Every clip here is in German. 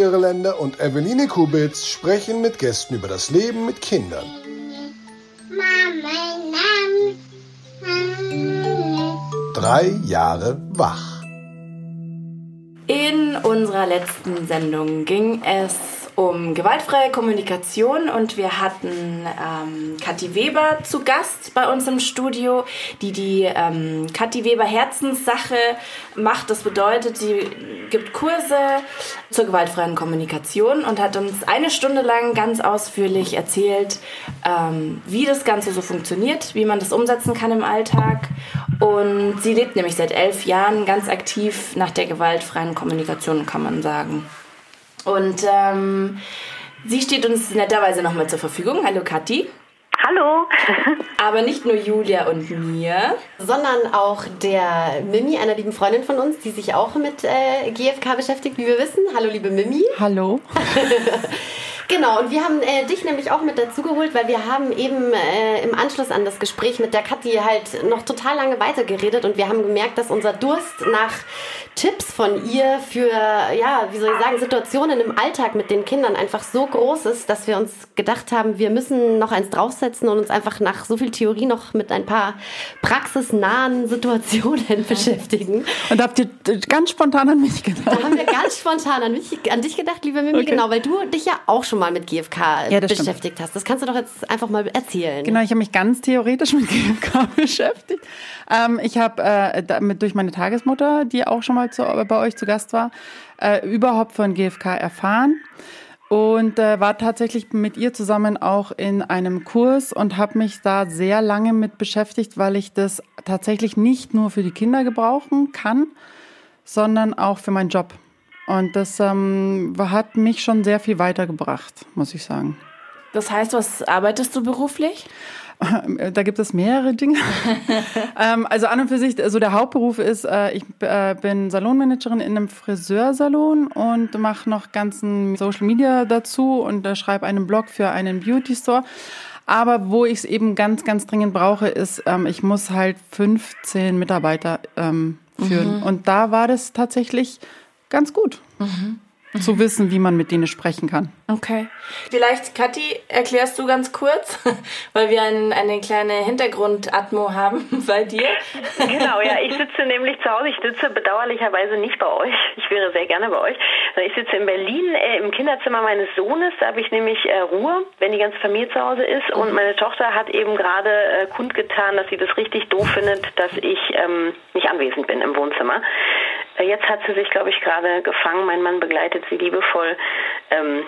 Irländer und Eveline Kubitz sprechen mit Gästen über das Leben mit Kindern. Drei Jahre wach. In unserer letzten Sendung ging es um gewaltfreie Kommunikation und wir hatten ähm, Kathi Weber zu Gast bei uns im Studio, die die ähm, Kathi Weber Herzenssache macht. Das bedeutet, sie gibt Kurse zur gewaltfreien Kommunikation und hat uns eine Stunde lang ganz ausführlich erzählt, ähm, wie das Ganze so funktioniert, wie man das umsetzen kann im Alltag. Und sie lebt nämlich seit elf Jahren ganz aktiv nach der gewaltfreien Kommunikation, kann man sagen. Und ähm, sie steht uns netterweise nochmal zur Verfügung. Hallo Kathi. Hallo. Aber nicht nur Julia und mir, sondern auch der Mimi, einer lieben Freundin von uns, die sich auch mit äh, GFK beschäftigt, wie wir wissen. Hallo, liebe Mimi. Hallo. Genau, und wir haben äh, dich nämlich auch mit dazugeholt, weil wir haben eben äh, im Anschluss an das Gespräch mit der Kathi halt noch total lange weitergeredet und wir haben gemerkt, dass unser Durst nach Tipps von ihr für, ja, wie soll ich sagen, Situationen im Alltag mit den Kindern einfach so groß ist, dass wir uns gedacht haben, wir müssen noch eins draufsetzen und uns einfach nach so viel Theorie noch mit ein paar praxisnahen Situationen beschäftigen. Und habt ihr ganz spontan an mich gedacht? Da haben wir ganz spontan an, mich, an dich gedacht, liebe Mimi, okay. genau, weil du dich ja auch schon mal mit GFK ja, beschäftigt stimmt. hast. Das kannst du doch jetzt einfach mal erzählen. Genau, ich habe mich ganz theoretisch mit GFK beschäftigt. Ähm, ich habe äh, durch meine Tagesmutter, die auch schon mal zu, bei euch zu Gast war, äh, überhaupt von GFK erfahren und äh, war tatsächlich mit ihr zusammen auch in einem Kurs und habe mich da sehr lange mit beschäftigt, weil ich das tatsächlich nicht nur für die Kinder gebrauchen kann, sondern auch für meinen Job. Und das ähm, hat mich schon sehr viel weitergebracht, muss ich sagen. Das heißt, was arbeitest du beruflich? Da gibt es mehrere Dinge. ähm, also an und für sich, also der Hauptberuf ist, äh, ich äh, bin Salonmanagerin in einem Friseursalon und mache noch ganzen Social Media dazu und äh, schreibe einen Blog für einen Beauty Store. Aber wo ich es eben ganz, ganz dringend brauche, ist, ähm, ich muss halt 15 Mitarbeiter ähm, führen. Mhm. Und da war das tatsächlich ganz gut. Mhm. Zu wissen, wie man mit denen sprechen kann. Okay. Vielleicht, Kathi, erklärst du ganz kurz, weil wir ein, eine kleine Hintergrundatmo haben bei dir. Genau, ja, ich sitze nämlich zu Hause. Ich sitze bedauerlicherweise nicht bei euch. Ich wäre sehr gerne bei euch. Ich sitze in Berlin äh, im Kinderzimmer meines Sohnes. Da habe ich nämlich äh, Ruhe, wenn die ganze Familie zu Hause ist. Und mhm. meine Tochter hat eben gerade äh, kundgetan, dass sie das richtig doof findet, dass ich ähm, nicht anwesend bin im Wohnzimmer. Äh, jetzt hat sie sich, glaube ich, gerade gefangen. Mein Mann begleitet sie liebevoll. Ähm,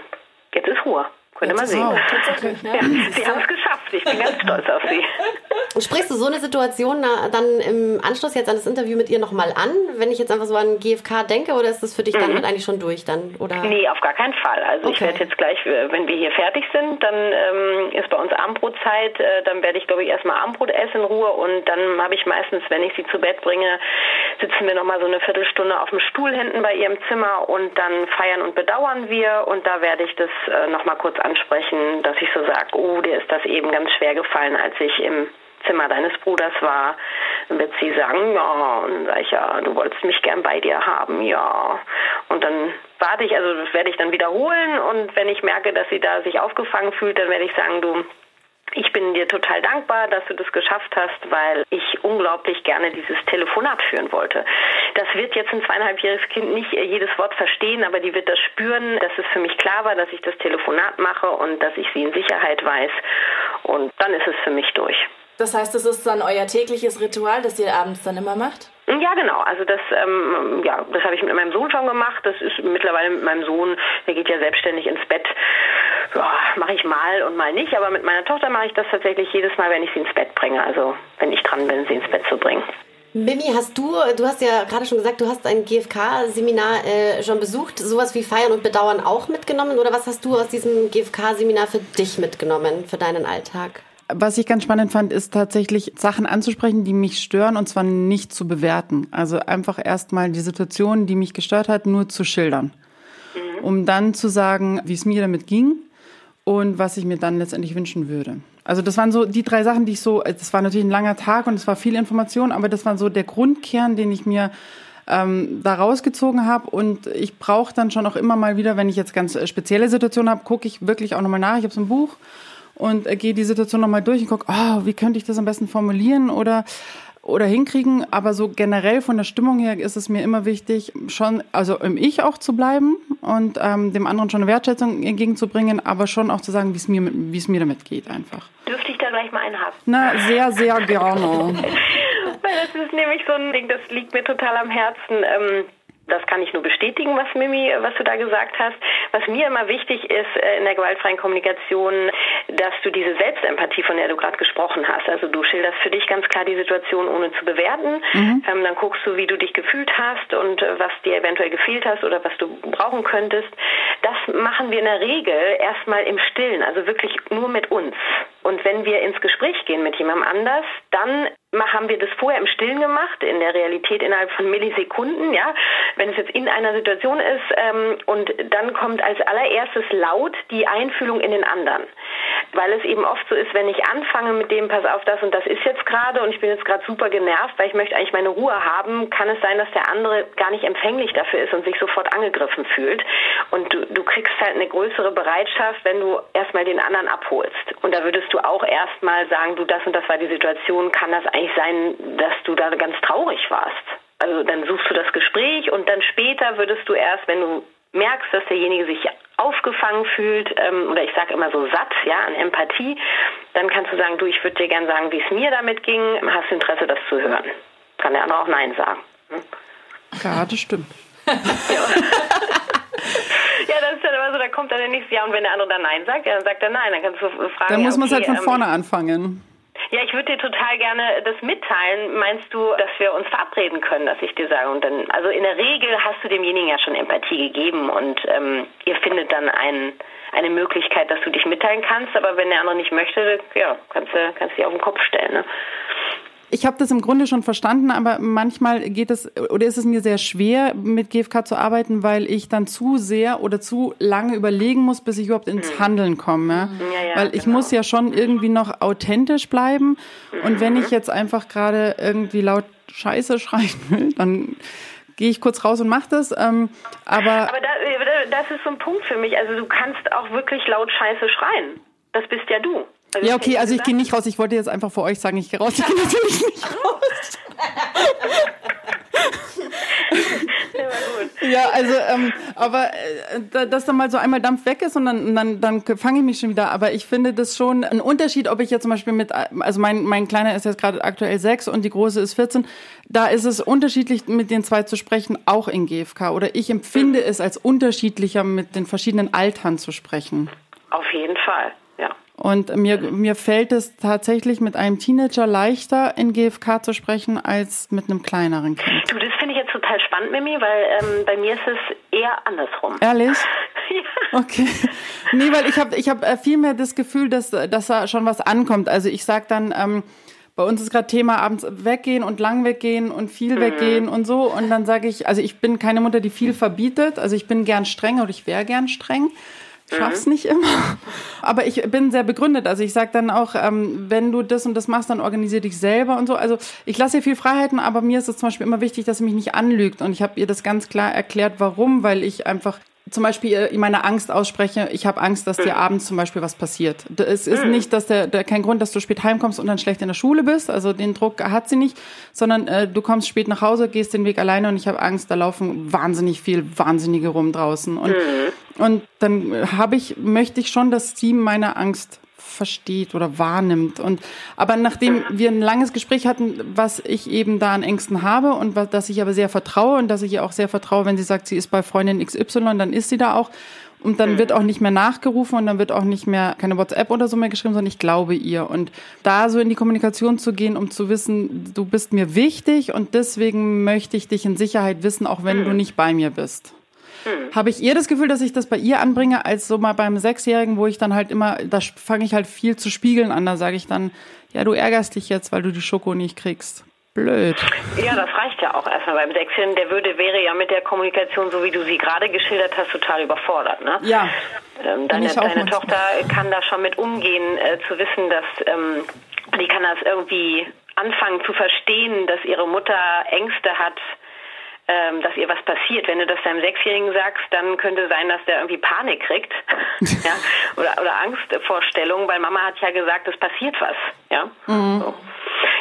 jetzt ist Ruhe. Könnt ihr mal sehen. Tatsächlich, ne? ja, sie haben es geschafft. Ich bin ganz stolz auf sie. Sprichst du so eine Situation dann im Anschluss jetzt an das Interview mit ihr nochmal an, wenn ich jetzt einfach so an GFK denke, oder ist das für dich dann mhm. eigentlich schon durch dann? Oder? Nee, auf gar keinen Fall. Also okay. ich werde jetzt gleich, äh, wenn wir hier fertig sind, dann ähm, ist bei uns Abendbrotzeit, äh, dann werde ich glaube ich erstmal Abendbrot essen in Ruhe und dann habe ich meistens, wenn ich sie zu Bett bringe, sitzen wir nochmal so eine Viertelstunde auf dem Stuhl hinten bei ihrem Zimmer und dann feiern und bedauern wir und da werde ich das äh, nochmal kurz ansprechen, dass ich so sage, oh, dir ist das eben ganz schwer gefallen, als ich im Zimmer deines Bruders war, dann wird sie sagen, ja, und sage ich, ja, du wolltest mich gern bei dir haben, ja. Und dann warte ich, also das werde ich dann wiederholen und wenn ich merke, dass sie da sich aufgefangen fühlt, dann werde ich sagen, du, ich bin dir total dankbar, dass du das geschafft hast, weil ich unglaublich gerne dieses Telefonat führen wollte. Das wird jetzt ein zweieinhalbjähriges Kind nicht jedes Wort verstehen, aber die wird das spüren, dass es für mich klar war, dass ich das Telefonat mache und dass ich sie in Sicherheit weiß. Und dann ist es für mich durch. Das heißt, das ist dann euer tägliches Ritual, das ihr abends dann immer macht? Ja, genau. Also das, ähm, ja, das habe ich mit meinem Sohn schon gemacht. Das ist mittlerweile mit meinem Sohn, der geht ja selbstständig ins Bett. Ja, mache ich mal und mal nicht. Aber mit meiner Tochter mache ich das tatsächlich jedes Mal, wenn ich sie ins Bett bringe. Also wenn ich dran bin, sie ins Bett zu bringen. Mimi, hast du, du hast ja gerade schon gesagt, du hast ein GFK-Seminar äh, schon besucht, sowas wie Feiern und Bedauern auch mitgenommen oder was hast du aus diesem GFK-Seminar für dich mitgenommen, für deinen Alltag? Was ich ganz spannend fand, ist tatsächlich Sachen anzusprechen, die mich stören und zwar nicht zu bewerten. Also einfach erstmal die Situation, die mich gestört hat, nur zu schildern. Mhm. Um dann zu sagen, wie es mir damit ging und was ich mir dann letztendlich wünschen würde. Also das waren so die drei Sachen, die ich so, das war natürlich ein langer Tag und es war viel Information, aber das war so der Grundkern, den ich mir ähm, da rausgezogen habe. Und ich brauche dann schon auch immer mal wieder, wenn ich jetzt ganz äh, spezielle Situationen habe, gucke ich wirklich auch nochmal nach. Ich habe so ein Buch und äh, gehe die Situation nochmal durch und gucke, oh, wie könnte ich das am besten formulieren oder oder hinkriegen, aber so generell von der Stimmung her ist es mir immer wichtig, schon, also im Ich auch zu bleiben und ähm, dem anderen schon eine Wertschätzung entgegenzubringen, aber schon auch zu sagen, wie es mir, wie es mir damit geht einfach. Dürfte ich da gleich mal einen haben? Na, sehr, sehr gerne. Weil das ist nämlich so ein Ding, das liegt mir total am Herzen. Ähm das kann ich nur bestätigen, was Mimi, was du da gesagt hast. Was mir immer wichtig ist äh, in der gewaltfreien Kommunikation, dass du diese Selbstempathie, von der du gerade gesprochen hast, also du schilderst für dich ganz klar die Situation ohne zu bewerten. Mhm. Ähm, dann guckst du, wie du dich gefühlt hast und äh, was dir eventuell gefehlt hast oder was du brauchen könntest. Das machen wir in der Regel erstmal im Stillen, also wirklich nur mit uns. Und wenn wir ins Gespräch gehen mit jemandem anders, dann haben wir das vorher im Stillen gemacht, in der Realität innerhalb von Millisekunden, ja. Wenn es jetzt in einer Situation ist ähm, und dann kommt als allererstes laut die Einfühlung in den anderen. Weil es eben oft so ist, wenn ich anfange mit dem, pass auf, das und das ist jetzt gerade und ich bin jetzt gerade super genervt, weil ich möchte eigentlich meine Ruhe haben, kann es sein, dass der andere gar nicht empfänglich dafür ist und sich sofort angegriffen fühlt. Und du, du kriegst halt eine größere Bereitschaft, wenn du erstmal den anderen abholst. Und da würdest du auch erstmal sagen, du, das und das war die Situation, kann das eigentlich eigentlich sein, dass du da ganz traurig warst. Also dann suchst du das Gespräch und dann später würdest du erst, wenn du merkst, dass derjenige sich aufgefangen fühlt ähm, oder ich sage immer so satt, ja, an Empathie, dann kannst du sagen, du, ich würde dir gerne sagen, wie es mir damit ging, hast du Interesse, das zu hören. Kann der andere auch Nein sagen. Hm? Ja, das stimmt. ja. ja, das ist dann immer so, da kommt dann der nächste Ja und wenn der andere dann Nein sagt, ja, dann sagt er Nein, dann kannst du fragen. Dann muss man okay, halt von ähm, vorne anfangen. Ja, ich würde dir total gerne das mitteilen. Meinst du, dass wir uns verabreden können, dass ich dir sage? Und dann, also in der Regel hast du demjenigen ja schon Empathie gegeben und ähm, ihr findet dann ein, eine Möglichkeit, dass du dich mitteilen kannst. Aber wenn der andere nicht möchte, ja, kannst du kannst dich auf den Kopf stellen. Ne? Ich habe das im Grunde schon verstanden, aber manchmal geht es oder ist es mir sehr schwer, mit GFK zu arbeiten, weil ich dann zu sehr oder zu lange überlegen muss, bis ich überhaupt ins mhm. Handeln komme. Ja? Ja, weil ich genau. muss ja schon irgendwie noch authentisch bleiben. Und wenn ich mhm. jetzt einfach gerade irgendwie laut Scheiße schreien will, dann gehe ich kurz raus und mache das. Ähm, aber aber da, das ist so ein Punkt für mich. Also du kannst auch wirklich laut Scheiße schreien. Das bist ja du. Also ja, okay, also ich gehe nicht raus. Ich wollte jetzt einfach vor euch sagen, ich gehe raus. Ich gehe natürlich nicht raus. ja, also, ähm, aber äh, dass dann mal so einmal Dampf weg ist und dann, dann, dann fange ich mich schon wieder. Aber ich finde das schon ein Unterschied, ob ich jetzt zum Beispiel mit, also mein, mein Kleiner ist jetzt gerade aktuell sechs und die Große ist 14. Da ist es unterschiedlich, mit den zwei zu sprechen, auch in GFK. Oder ich empfinde mhm. es als unterschiedlicher, mit den verschiedenen Altern zu sprechen. Auf jeden Fall. Und mir, mir fällt es tatsächlich mit einem Teenager leichter, in GFK zu sprechen, als mit einem kleineren Kind. Du, das finde ich jetzt total spannend, Mimi, weil ähm, bei mir ist es eher andersrum. Ehrlich? ja. Okay. Nee, weil ich habe ich hab äh, viel mehr das Gefühl, dass, dass da schon was ankommt. Also ich sag dann, ähm, bei uns ist gerade Thema abends weggehen und lang weggehen und viel mhm. weggehen und so. Und dann sage ich, also ich bin keine Mutter, die viel verbietet. Also ich bin gern streng oder ich wäre gern streng schaff's mhm. nicht immer. Aber ich bin sehr begründet. Also ich sage dann auch, ähm, wenn du das und das machst, dann organisier dich selber und so. Also ich lasse ihr viel Freiheiten, aber mir ist es zum Beispiel immer wichtig, dass sie mich nicht anlügt. Und ich habe ihr das ganz klar erklärt, warum, weil ich einfach zum Beispiel meine Angst ausspreche, ich habe Angst, dass dir mhm. abends zum Beispiel was passiert. Es ist mhm. nicht, dass der, der kein Grund, dass du spät heimkommst und dann schlecht in der Schule bist. Also den Druck hat sie nicht, sondern äh, du kommst spät nach Hause, gehst den Weg alleine und ich habe Angst, da laufen wahnsinnig viel Wahnsinnige rum draußen. Und, mhm. Und dann habe ich, möchte ich schon, dass sie meine Angst versteht oder wahrnimmt. Und aber nachdem wir ein langes Gespräch hatten, was ich eben da an Ängsten habe und was, dass ich aber sehr vertraue und dass ich ihr auch sehr vertraue, wenn sie sagt, sie ist bei Freundin XY, dann ist sie da auch. Und dann wird auch nicht mehr nachgerufen und dann wird auch nicht mehr keine WhatsApp oder so mehr geschrieben, sondern ich glaube ihr. Und da so in die Kommunikation zu gehen, um zu wissen, du bist mir wichtig und deswegen möchte ich dich in Sicherheit wissen, auch wenn du nicht bei mir bist. Hm. Habe ich eher das Gefühl, dass ich das bei ihr anbringe, als so mal beim Sechsjährigen, wo ich dann halt immer, da fange ich halt viel zu spiegeln an. Da sage ich dann, ja, du ärgerst dich jetzt, weil du die Schoko nicht kriegst. Blöd. Ja, das reicht ja auch erstmal beim Sechsjährigen. Der würde wäre ja mit der Kommunikation, so wie du sie gerade geschildert hast, total überfordert. Ne? Ja. Ähm, deine deine Tochter kann da schon mit umgehen, äh, zu wissen, dass ähm, die kann das irgendwie anfangen zu verstehen, dass ihre Mutter Ängste hat, ähm, dass ihr was passiert. Wenn du das deinem Sechsjährigen sagst, dann könnte sein, dass der irgendwie Panik kriegt ja? oder, oder Angstvorstellungen, weil Mama hat ja gesagt, es passiert was. Ja. Mhm. So.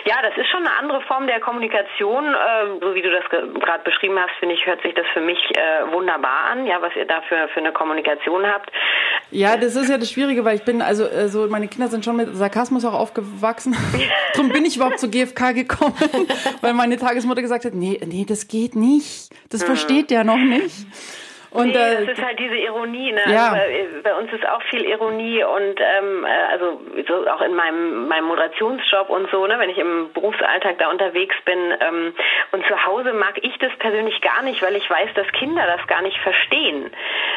Ja, das ist schon eine andere Form der Kommunikation. Äh, so wie du das gerade beschrieben hast, finde ich, hört sich das für mich äh, wunderbar an, ja, was ihr da für, für eine Kommunikation habt. Ja, das ist ja das Schwierige, weil ich bin, also äh, so meine Kinder sind schon mit Sarkasmus auch aufgewachsen. Darum bin ich überhaupt zu GfK gekommen, weil meine Tagesmutter gesagt hat, nee, nee, das geht nicht. Das mhm. versteht der noch nicht. Und, nee, äh, das ist halt diese Ironie. Ne? Ja. Also bei, bei, uns ist auch viel Ironie und ähm, äh, also so auch in meinem, meinem Moderationsjob und so, ne, wenn ich im Berufsalltag da unterwegs bin ähm, und zu Hause mag ich das persönlich gar nicht, weil ich weiß, dass Kinder das gar nicht verstehen.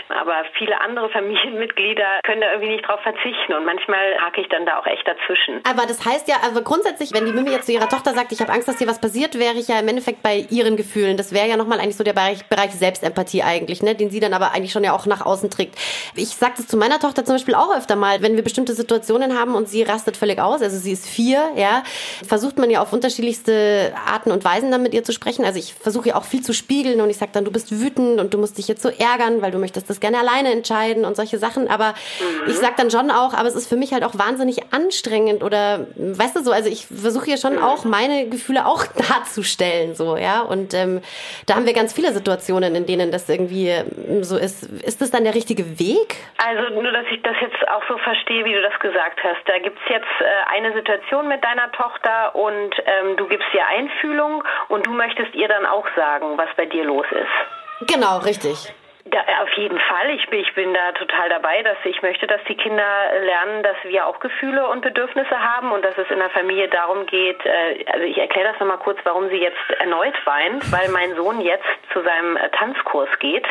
Aber viele andere Familienmitglieder können da irgendwie nicht drauf verzichten und manchmal hake ich dann da auch echt dazwischen. Aber das heißt ja, also grundsätzlich, wenn die Mimi jetzt zu ihrer Tochter sagt, ich habe Angst, dass dir was passiert, wäre ich ja im Endeffekt bei ihren Gefühlen. Das wäre ja nochmal eigentlich so der Bereich, Bereich Selbstempathie eigentlich, ne? Den sie dann aber eigentlich schon ja auch nach außen trägt. Ich sage das zu meiner Tochter zum Beispiel auch öfter mal, wenn wir bestimmte Situationen haben und sie rastet völlig aus, also sie ist vier, ja, versucht man ja auf unterschiedlichste Arten und Weisen dann mit ihr zu sprechen. Also ich versuche ja auch viel zu spiegeln und ich sage dann, du bist wütend und du musst dich jetzt so ärgern, weil du möchtest das gerne alleine entscheiden und solche Sachen. Aber mhm. ich sage dann schon auch, aber es ist für mich halt auch wahnsinnig anstrengend oder weißt du so, also ich versuche ja schon mhm. auch meine Gefühle auch darzustellen, so, ja. Und ähm, da haben wir ganz viele Situationen, in denen das irgendwie so ist. Ist das dann der richtige Weg? Also nur, dass ich das jetzt auch so verstehe, wie du das gesagt hast. Da gibt es jetzt äh, eine Situation mit deiner Tochter und ähm, du gibst ihr Einfühlung und du möchtest ihr dann auch sagen, was bei dir los ist. Genau, richtig. Ja, auf jeden Fall. Ich bin, ich bin da total dabei, dass ich möchte, dass die Kinder lernen, dass wir auch Gefühle und Bedürfnisse haben und dass es in der Familie darum geht. Äh, also ich erkläre das nochmal kurz, warum sie jetzt erneut weint, weil mein Sohn jetzt zu seinem äh, Tanzkurs geht.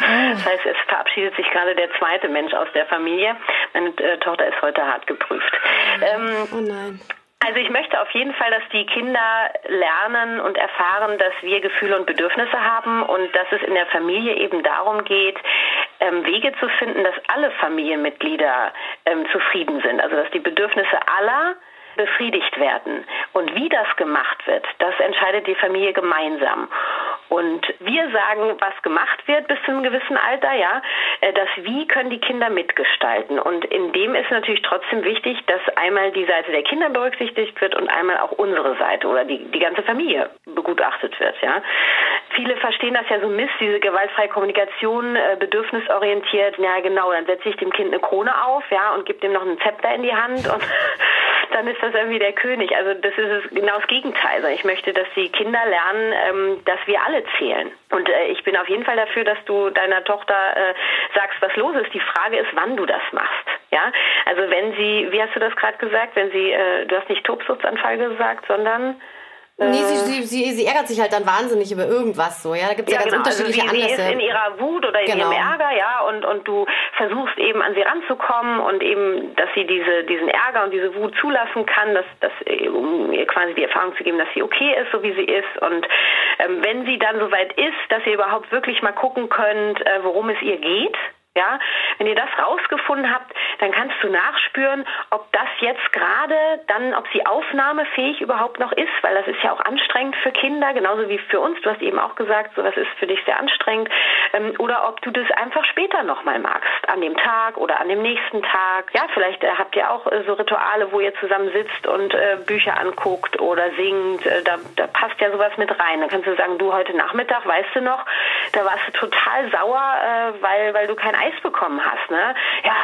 Das heißt, es verabschiedet sich gerade der zweite Mensch aus der Familie. Meine äh, Tochter ist heute hart geprüft. Ähm, oh nein. Also ich möchte auf jeden Fall, dass die Kinder lernen und erfahren, dass wir Gefühle und Bedürfnisse haben und dass es in der Familie eben darum geht, ähm, Wege zu finden, dass alle Familienmitglieder ähm, zufrieden sind. Also dass die Bedürfnisse aller befriedigt werden. Und wie das gemacht wird, das entscheidet die Familie gemeinsam. Und wir sagen, was gemacht wird bis zu einem gewissen Alter, ja, äh, das Wie können die Kinder mitgestalten. Und in dem ist natürlich trotzdem wichtig, dass einmal die Seite der Kinder berücksichtigt wird und einmal auch unsere Seite oder die, die ganze Familie begutachtet wird, ja. Viele verstehen das ja so miss, diese gewaltfreie Kommunikation, äh, bedürfnisorientiert. Ja, genau, dann setze ich dem Kind eine Krone auf, ja, und gebe dem noch einen Zepter in die Hand und dann ist das irgendwie der König. Also das ist genau das Gegenteil. Ich möchte, dass die Kinder lernen, ähm, dass wir alle zählen. Und äh, ich bin auf jeden Fall dafür, dass du deiner Tochter äh, sagst, was los ist. Die Frage ist, wann du das machst. Ja, also wenn sie, wie hast du das gerade gesagt, wenn sie, äh, du hast nicht Tobsuchtsanfall gesagt, sondern Nee, sie, sie, sie, sie, ärgert sich halt dann wahnsinnig über irgendwas so, ja. Da gibt es ja, ja, ganz genau. unterschiedliche also sie, Anlässe. Sie ist in ihrer Wut oder in genau. ihrem Ärger, ja, und, und du versuchst eben an sie ranzukommen und eben, dass sie diese, diesen Ärger und diese Wut zulassen kann, dass, dass, um ihr quasi die Erfahrung zu geben, dass sie okay ist, so wie sie ist. Und ähm, wenn sie dann soweit ist, dass ihr überhaupt wirklich mal gucken könnt, äh, worum es ihr geht, ja, wenn ihr das rausgefunden habt, dann kannst du nachspüren, ob das jetzt gerade dann, ob sie aufnahmefähig überhaupt noch ist, weil das ist ja auch anstrengend für Kinder, genauso wie für uns. Du hast eben auch gesagt, sowas ist für dich sehr anstrengend. Ähm, oder ob du das einfach später nochmal magst, an dem Tag oder an dem nächsten Tag. Ja, vielleicht äh, habt ihr auch äh, so Rituale, wo ihr zusammen sitzt und äh, Bücher anguckt oder singt. Da, da passt ja sowas mit rein. Dann kannst du sagen, du heute Nachmittag, weißt du noch, da warst du total sauer, weil, weil du kein Eis bekommen hast, ne? Ja,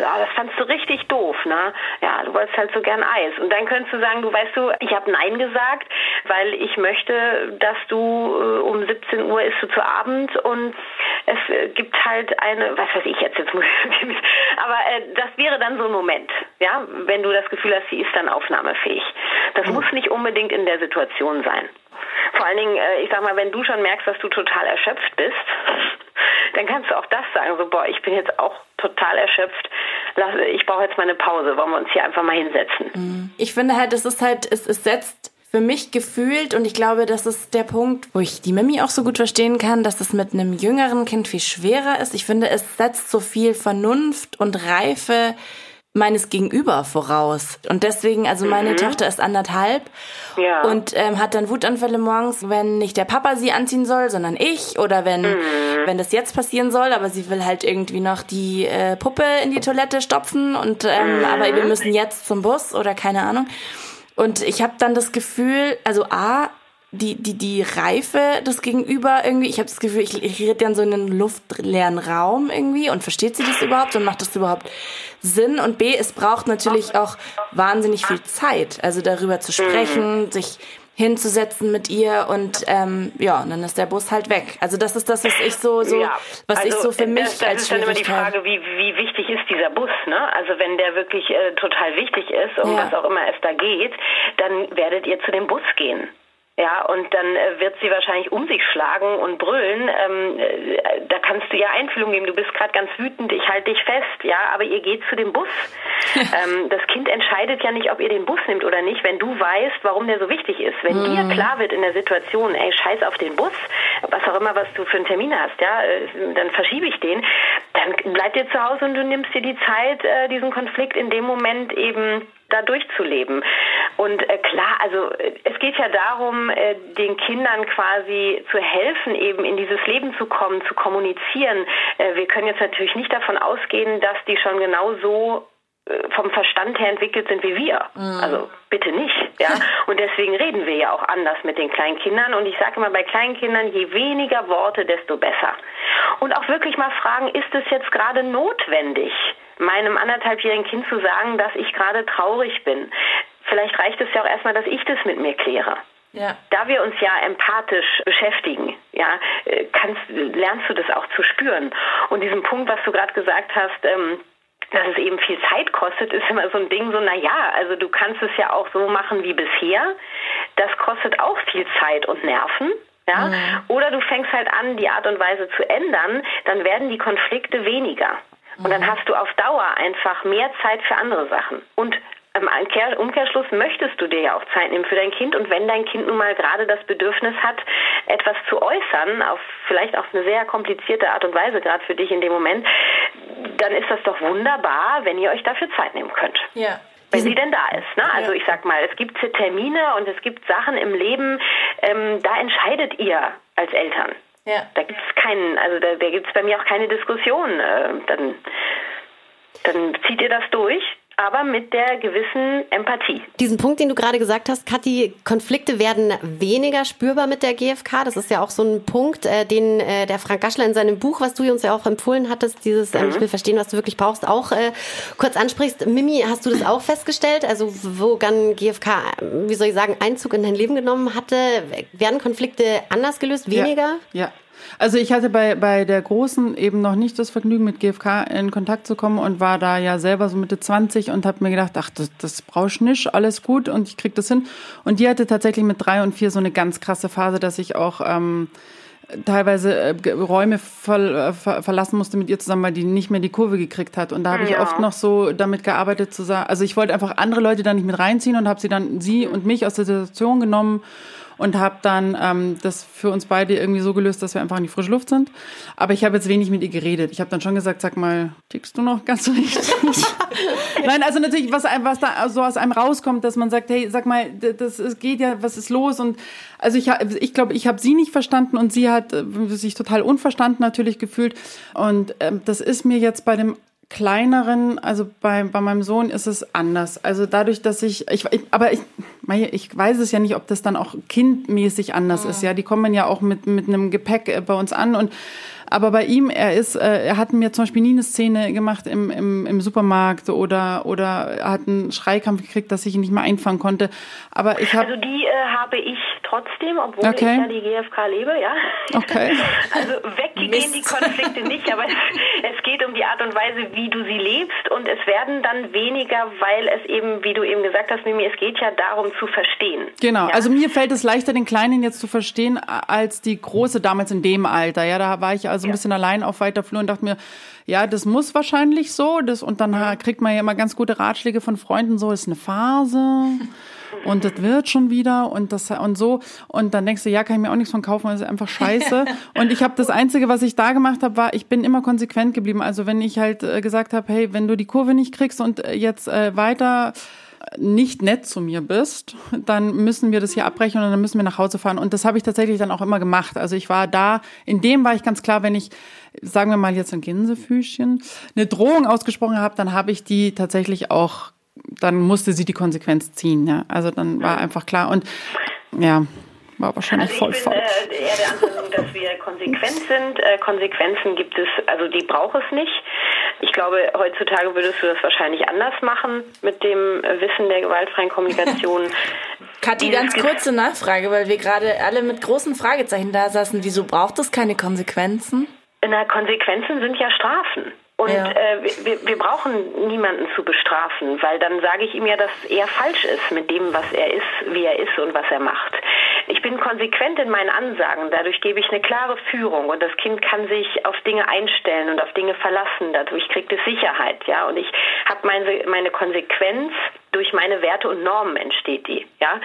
ja, das fandst du richtig doof, ne? Ja, du wolltest halt so gern Eis. Und dann könntest du sagen, du weißt du, ich habe Nein gesagt, weil ich möchte, dass du äh, um 17 Uhr isst du zu Abend und es äh, gibt halt eine, was weiß ich jetzt, jetzt muss ich, aber äh, das wäre dann so ein Moment, ja, wenn du das Gefühl hast, sie ist dann aufnahmefähig. Das mhm. muss nicht unbedingt in der Situation sein. Vor allen Dingen, äh, ich sag mal, wenn du schon merkst, dass du total erschöpft bist, dann kannst du auch das sagen, so, boah, ich bin jetzt auch total erschöpft, ich brauche jetzt mal eine Pause, wollen wir uns hier einfach mal hinsetzen. Mhm. Ich finde halt, es ist halt, es, es setzt für mich gefühlt und ich glaube, das ist der Punkt, wo ich die Mimi auch so gut verstehen kann, dass es mit einem jüngeren Kind viel schwerer ist. Ich finde, es setzt so viel Vernunft und Reife meines Gegenüber voraus. Und deswegen, also meine mhm. Tochter ist anderthalb ja. und ähm, hat dann Wutanfälle morgens, wenn nicht der Papa sie anziehen soll, sondern ich. Oder wenn, mhm. wenn das jetzt passieren soll, aber sie will halt irgendwie noch die äh, Puppe in die Toilette stopfen und ähm, mhm. aber wir müssen jetzt zum Bus oder keine Ahnung. Und ich habe dann das Gefühl, also A, die, die, die Reife des Gegenüber irgendwie, ich habe das Gefühl, ich, ich rede dann so in einen luftleeren Raum irgendwie und versteht sie das überhaupt und macht das überhaupt Sinn? Und B, es braucht natürlich auch wahnsinnig viel Zeit, also darüber zu sprechen, mhm. sich hinzusetzen mit ihr und ähm, ja, und dann ist der Bus halt weg. Also das ist das, was ich so, so ja, was also ich so für mich das, das als ist dann immer die Frage, wie, wie wichtig ist dieser Bus, ne? Also wenn der wirklich äh, total wichtig ist, um ja. was auch immer es da geht, dann werdet ihr zu dem Bus gehen. Ja, und dann äh, wird sie wahrscheinlich um sich schlagen und brüllen. Ähm, äh, da kannst du ja Einfühlung geben. Du bist gerade ganz wütend, ich halte dich fest, ja, aber ihr geht zu dem Bus. ähm, das Kind entscheidet ja nicht, ob ihr den Bus nimmt oder nicht, wenn du weißt, warum der so wichtig ist. Wenn mhm. dir klar wird in der Situation, ey, scheiß auf den Bus, was auch immer, was du für einen Termin hast, ja, äh, dann verschiebe ich den, dann bleib dir zu Hause und du nimmst dir die Zeit, äh, diesen Konflikt in dem Moment eben da durchzuleben. Und äh, klar, also äh, es geht ja darum, äh, den Kindern quasi zu helfen, eben in dieses Leben zu kommen, zu kommunizieren. Äh, wir können jetzt natürlich nicht davon ausgehen, dass die schon genau so äh, vom Verstand her entwickelt sind wie wir. Mhm. Also bitte nicht. Ja? Und deswegen reden wir ja auch anders mit den kleinen Kindern. Und ich sage immer, bei kleinen Kindern, je weniger Worte, desto besser. Und auch wirklich mal fragen, ist es jetzt gerade notwendig? Meinem anderthalbjährigen Kind zu sagen, dass ich gerade traurig bin. Vielleicht reicht es ja auch erstmal, dass ich das mit mir kläre. Ja. Da wir uns ja empathisch beschäftigen, ja, äh, kannst, lernst du das auch zu spüren. Und diesen Punkt, was du gerade gesagt hast, ähm, dass es eben viel Zeit kostet, ist immer so ein Ding, so, na ja, also du kannst es ja auch so machen wie bisher. Das kostet auch viel Zeit und Nerven. Ja? Mhm. Oder du fängst halt an, die Art und Weise zu ändern, dann werden die Konflikte weniger. Und dann hast du auf Dauer einfach mehr Zeit für andere Sachen. Und im Umkehrschluss möchtest du dir ja auch Zeit nehmen für dein Kind. Und wenn dein Kind nun mal gerade das Bedürfnis hat, etwas zu äußern, auf vielleicht auf eine sehr komplizierte Art und Weise, gerade für dich in dem Moment, dann ist das doch wunderbar, wenn ihr euch dafür Zeit nehmen könnt. Ja wenn sie denn da ist. Ne? Also ich sag mal, es gibt Termine und es gibt Sachen im Leben, ähm, da entscheidet ihr als Eltern. Ja. Da gibt es keinen, also da, da gibt es bei mir auch keine Diskussion. Äh, dann, dann zieht ihr das durch aber mit der gewissen Empathie. Diesen Punkt, den du gerade gesagt hast, Kathi, Konflikte werden weniger spürbar mit der GfK. Das ist ja auch so ein Punkt, äh, den äh, der Frank Gaschler in seinem Buch, was du uns ja auch empfohlen hattest, dieses ähm, mhm. Ich will verstehen, was du wirklich brauchst, auch äh, kurz ansprichst. Mimi, hast du das auch festgestellt? Also wo dann GfK, wie soll ich sagen, Einzug in dein Leben genommen hatte, werden Konflikte anders gelöst, weniger? Ja, ja. Also ich hatte bei, bei der Großen eben noch nicht das Vergnügen, mit GfK in Kontakt zu kommen und war da ja selber so Mitte 20 und habe mir gedacht, ach, das, das brauchst nicht, alles gut und ich krieg das hin. Und die hatte tatsächlich mit drei und vier so eine ganz krasse Phase, dass ich auch ähm, teilweise äh, Räume ver, äh, ver, verlassen musste mit ihr zusammen, weil die nicht mehr die Kurve gekriegt hat. Und da habe ich oft noch so damit gearbeitet zu sagen, also ich wollte einfach andere Leute da nicht mit reinziehen und habe sie dann, sie und mich aus der Situation genommen und habe dann ähm, das für uns beide irgendwie so gelöst, dass wir einfach in die frische Luft sind. Aber ich habe jetzt wenig mit ihr geredet. Ich habe dann schon gesagt, sag mal, tickst du noch ganz richtig? Nein, also natürlich, was, was da so aus einem rauskommt, dass man sagt, hey, sag mal, das, das geht ja, was ist los? Und also ich, ich glaube, ich habe sie nicht verstanden und sie hat äh, sich total unverstanden natürlich gefühlt. Und ähm, das ist mir jetzt bei dem kleineren, also bei, bei meinem Sohn ist es anders. Also dadurch, dass ich, ich, ich aber ich, ich weiß es ja nicht, ob das dann auch kindmäßig anders mhm. ist. Ja, die kommen ja auch mit, mit einem Gepäck äh, bei uns an und aber bei ihm, er ist, äh, er hat mir zum Beispiel nie eine Szene gemacht im, im, im Supermarkt oder oder er hat einen Schreikampf gekriegt, dass ich ihn nicht mehr einfangen konnte. Aber ich habe also die äh, habe ich trotzdem, obwohl okay. ich ja die GfK lebe, ja. Okay. Also weggehen die Konflikte nicht, aber es, es geht um die Art und Weise, wie du sie lebst und es werden dann weniger, weil es eben, wie du eben gesagt hast, Mimi, es geht ja darum zu verstehen. Genau. Ja? Also mir fällt es leichter, den Kleinen jetzt zu verstehen als die große damals in dem Alter. Ja, da war ich also so ein ja. bisschen allein auf weiter Flur und dachte mir, ja, das muss wahrscheinlich so. Das, und dann kriegt man ja immer ganz gute Ratschläge von Freunden, so ist eine Phase. und das wird schon wieder und das und so und dann denkst du, ja, kann ich mir auch nichts von kaufen, das ist einfach scheiße. und ich habe das Einzige, was ich da gemacht habe, war, ich bin immer konsequent geblieben. Also wenn ich halt äh, gesagt habe, hey, wenn du die Kurve nicht kriegst und äh, jetzt äh, weiter nicht nett zu mir bist, dann müssen wir das hier abbrechen und dann müssen wir nach Hause fahren. Und das habe ich tatsächlich dann auch immer gemacht. Also ich war da, in dem war ich ganz klar, wenn ich, sagen wir mal jetzt ein Gänsefüßchen, eine Drohung ausgesprochen habe, dann habe ich die tatsächlich auch, dann musste sie die Konsequenz ziehen. Ja. Also dann war einfach klar. Und ja, war wahrscheinlich also voll ich bin, falsch. Äh, eher der Ansicht, dass wir konsequent sind. Äh, Konsequenzen gibt es, also die braucht es nicht. Ich glaube, heutzutage würdest du das wahrscheinlich anders machen mit dem Wissen der gewaltfreien Kommunikation. Kathi, ganz kurze Nachfrage, weil wir gerade alle mit großen Fragezeichen da saßen. Wieso braucht es keine Konsequenzen? Na, Konsequenzen sind ja Strafen. Und Ja. äh, wir, wir brauchen niemanden zu bestrafen, weil dann sage ich ihm ja, dass er falsch ist mit dem, was er ist, wie er ist und was er macht. Ich bin konsequent in meinen Ansagen, dadurch gebe ich eine klare Führung und das Kind kann sich auf Dinge einstellen und auf Dinge verlassen, dadurch kriegt es Sicherheit, ja. Und ich habe meine, meine Konsequenz durch meine Werte und Normen entsteht die, ja.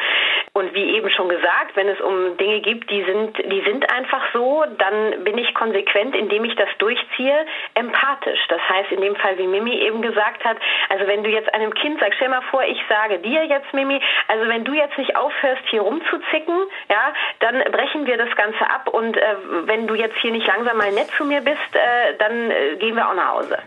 Und wie eben schon gesagt, wenn es um Dinge gibt, die sind, die sind einfach so, dann bin ich konsequent, indem ich das durchziehe, empathisch. Das heißt, in dem Fall, wie Mimi eben gesagt hat, also wenn du jetzt einem Kind sagst, stell mal vor, ich sage dir jetzt, Mimi, also wenn du jetzt nicht aufhörst, hier rumzuzicken, ja, dann brechen wir das Ganze ab und äh, wenn du jetzt hier nicht langsam mal nett zu mir bist, äh, dann äh, gehen wir auch nach Hause.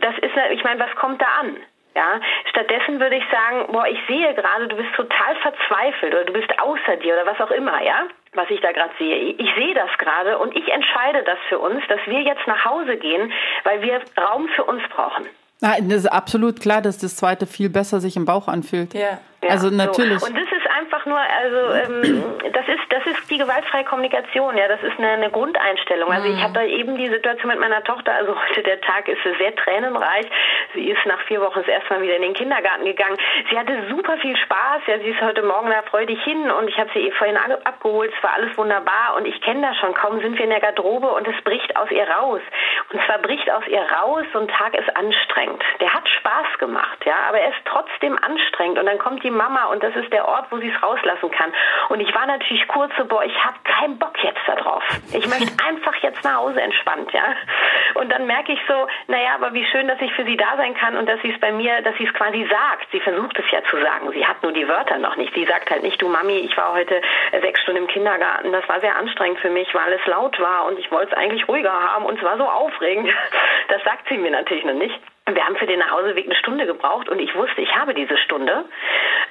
Das ist, ich meine, was kommt da an? Ja, stattdessen würde ich sagen, boah, ich sehe gerade, du bist total verzweifelt oder du bist außer dir oder was auch immer, ja, was ich da gerade sehe. Ich, sehe das gerade und ich entscheide das für uns, dass wir jetzt nach Hause gehen, weil wir Raum für uns brauchen. Ah, das ist absolut klar, dass das zweite viel besser sich im Bauch anfühlt. Ja. Ja, also natürlich. So. Und das ist einfach nur, also ähm, das ist das ist die gewaltfreie Kommunikation, ja, das ist eine, eine Grundeinstellung. Also ich hatte eben die Situation mit meiner Tochter, also heute der Tag ist sehr tränenreich. Sie ist nach vier Wochen das erste Mal wieder in den Kindergarten gegangen. Sie hatte super viel Spaß, ja, sie ist heute Morgen da freudig hin und ich habe sie vorhin ab- abgeholt, es war alles wunderbar und ich kenne das schon, kaum sind wir in der Garderobe und es bricht aus ihr raus. Und zwar bricht aus ihr raus, so ein Tag ist anstrengend. Der hat Spaß gemacht, ja, aber er ist trotzdem anstrengend und dann kommt die Mama und das ist der Ort, wo sie es rauslassen kann. Und ich war natürlich kurz so, boah, ich habe keinen Bock jetzt da drauf. Ich möchte einfach jetzt nach Hause entspannt, ja. Und dann merke ich so, naja, aber wie schön, dass ich für sie da sein kann und dass sie es bei mir, dass sie es quasi sagt. Sie versucht es ja zu sagen. Sie hat nur die Wörter noch nicht. Sie sagt halt nicht, du Mami, ich war heute äh, sechs Stunden im Kindergarten. Das war sehr anstrengend für mich, weil es laut war und ich wollte es eigentlich ruhiger haben und es war so aufregend. Das sagt sie mir natürlich noch nicht. Wir haben für den Nachhauseweg eine Stunde gebraucht und ich wusste, ich habe diese Stunde.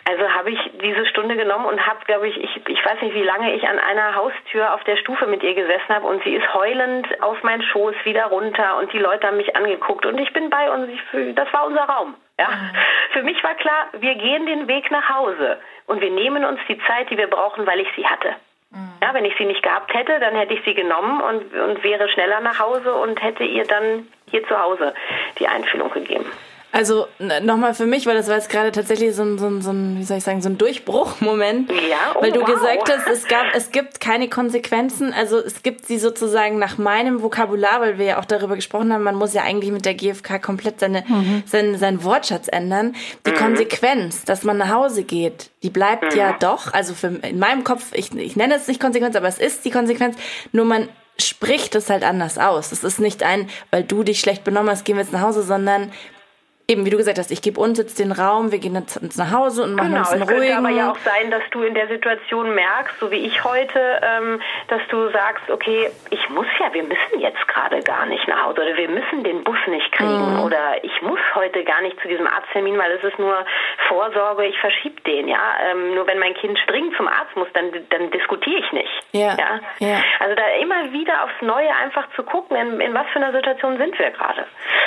Also habe ich diese Stunde genommen und habe, glaube ich, ich, ich weiß nicht, wie lange ich an einer Haustür auf der Stufe mit ihr gesessen habe und sie ist heulend auf meinen Schoß wieder runter und die Leute haben mich angeguckt und ich bin bei uns. Ich, das war unser Raum. Ja. Für mich war klar, wir gehen den Weg nach Hause und wir nehmen uns die Zeit, die wir brauchen, weil ich sie hatte. Ja, wenn ich sie nicht gehabt hätte, dann hätte ich sie genommen und, und wäre schneller nach Hause und hätte ihr dann hier zu Hause die Einfühlung gegeben. Also nochmal für mich, weil das war jetzt gerade tatsächlich so ein, so ein, so ein wie soll ich sagen, so ein Durchbruchmoment. Ja, oh, weil du wow. gesagt hast, es gab, es gibt keine Konsequenzen. Also es gibt sie sozusagen nach meinem Vokabular, weil wir ja auch darüber gesprochen haben, man muss ja eigentlich mit der GfK komplett seine, seinen, seinen Wortschatz ändern. Die Konsequenz, dass man nach Hause geht, die bleibt ja doch. Also für, in meinem Kopf, ich, ich nenne es nicht Konsequenz, aber es ist die Konsequenz. Nur man spricht es halt anders aus. Es ist nicht ein, weil du dich schlecht benommen hast, gehen wir jetzt nach Hause, sondern Eben, wie du gesagt hast, ich gebe uns jetzt den Raum, wir gehen jetzt uns nach Hause und machen Genau, uns es einen könnte ruhigen. aber ja auch sein, dass du in der Situation merkst, so wie ich heute, ähm, dass du sagst, okay, ich muss ja, wir müssen jetzt gerade gar nicht nach Hause oder wir müssen den Bus nicht kriegen Mhm. oder ich muss heute gar nicht zu diesem Arzttermin, weil es ist nur Vorsorge, ich verschiebe den, ja. Ähm, nur wenn mein Kind dringend zum Arzt muss, dann, dann diskutiere ich nicht. Ja, ja. ja. Also da immer wieder aufs Neue einfach zu gucken, in, in was für einer Situation sind wir gerade.